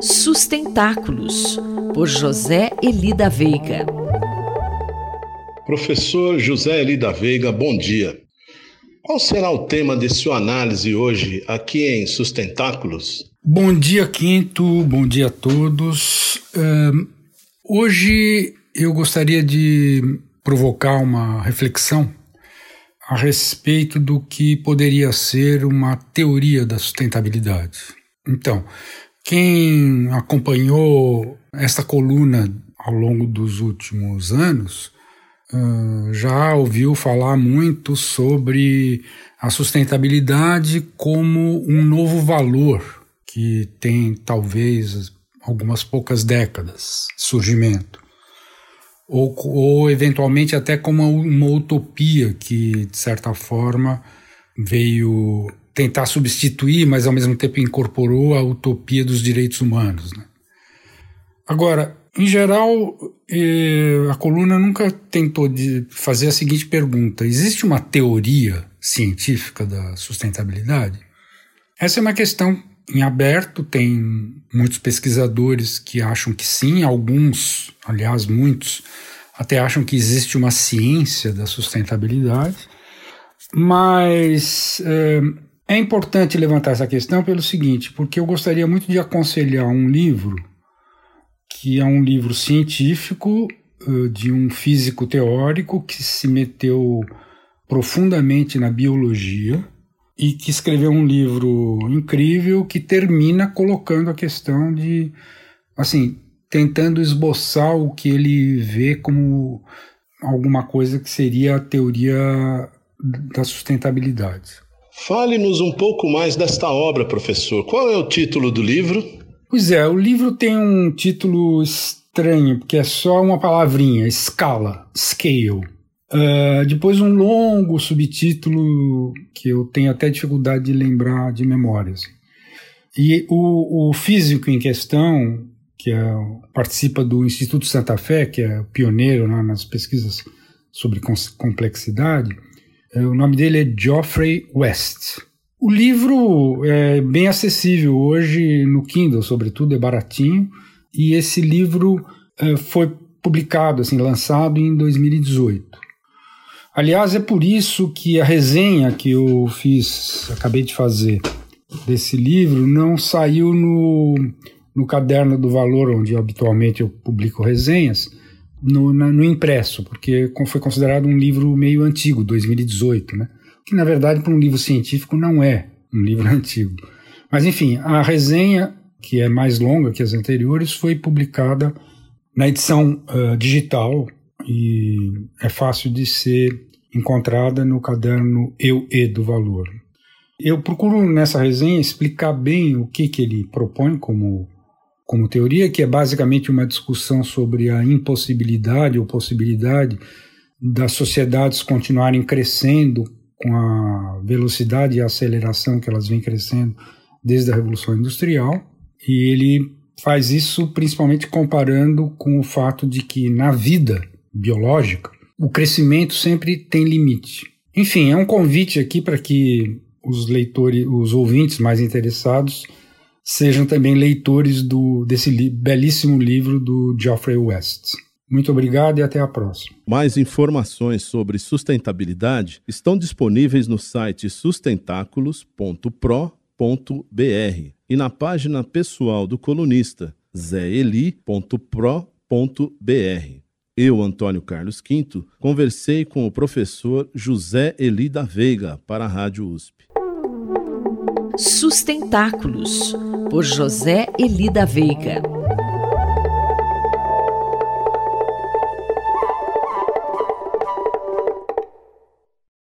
Sustentáculos, por José Eli da Veiga. Professor José Eli da Veiga, bom dia. Qual será o tema de sua análise hoje aqui em Sustentáculos? Bom dia, Quinto, bom dia a todos. Uh, hoje eu gostaria de provocar uma reflexão a respeito do que poderia ser uma teoria da sustentabilidade. Então, quem acompanhou esta coluna ao longo dos últimos anos uh, já ouviu falar muito sobre a sustentabilidade como um novo valor que tem talvez algumas poucas décadas de surgimento. Ou, ou eventualmente até como uma utopia que, de certa forma, veio tentar substituir, mas ao mesmo tempo incorporou a utopia dos direitos humanos. Né? Agora, em geral, eh, a coluna nunca tentou fazer a seguinte pergunta: existe uma teoria científica da sustentabilidade? Essa é uma questão em aberto, tem muitos pesquisadores que acham que sim, alguns, aliás, muitos, até acham que existe uma ciência da sustentabilidade, mas eh, é importante levantar essa questão pelo seguinte, porque eu gostaria muito de aconselhar um livro que é um livro científico uh, de um físico teórico que se meteu profundamente na biologia e que escreveu um livro incrível que termina colocando a questão de, assim, tentando esboçar o que ele vê como alguma coisa que seria a teoria da sustentabilidade. Fale-nos um pouco mais desta obra, professor. Qual é o título do livro? Pois é, o livro tem um título estranho, porque é só uma palavrinha, escala, scale. Uh, depois um longo subtítulo que eu tenho até dificuldade de lembrar de memórias. E o, o físico em questão, que é, participa do Instituto Santa Fé, que é pioneiro né, nas pesquisas sobre complexidade, o nome dele é Geoffrey West. O livro é bem acessível hoje no Kindle, sobretudo, é baratinho. E esse livro é, foi publicado, assim, lançado em 2018. Aliás, é por isso que a resenha que eu fiz, acabei de fazer, desse livro, não saiu no, no caderno do valor, onde habitualmente eu publico resenhas, no, na, no impresso, porque foi considerado um livro meio antigo, 2018, né? que na verdade para um livro científico não é um livro antigo. Mas enfim, a resenha, que é mais longa que as anteriores, foi publicada na edição uh, digital e é fácil de ser encontrada no caderno Eu e do Valor. Eu procuro nessa resenha explicar bem o que, que ele propõe como como teoria, que é basicamente uma discussão sobre a impossibilidade ou possibilidade das sociedades continuarem crescendo com a velocidade e aceleração que elas vêm crescendo desde a Revolução Industrial. E ele faz isso principalmente comparando com o fato de que na vida biológica o crescimento sempre tem limite. Enfim, é um convite aqui para que os leitores, os ouvintes mais interessados sejam também leitores do, desse li belíssimo livro do Geoffrey West. Muito obrigado e até a próxima. Mais informações sobre sustentabilidade estão disponíveis no site sustentáculos.pro.br e na página pessoal do colunista zeeli.pro.br. Eu, Antônio Carlos Quinto, conversei com o professor José Eli da Veiga para a Rádio USP. Sustentáculos, por José Eli da Veiga.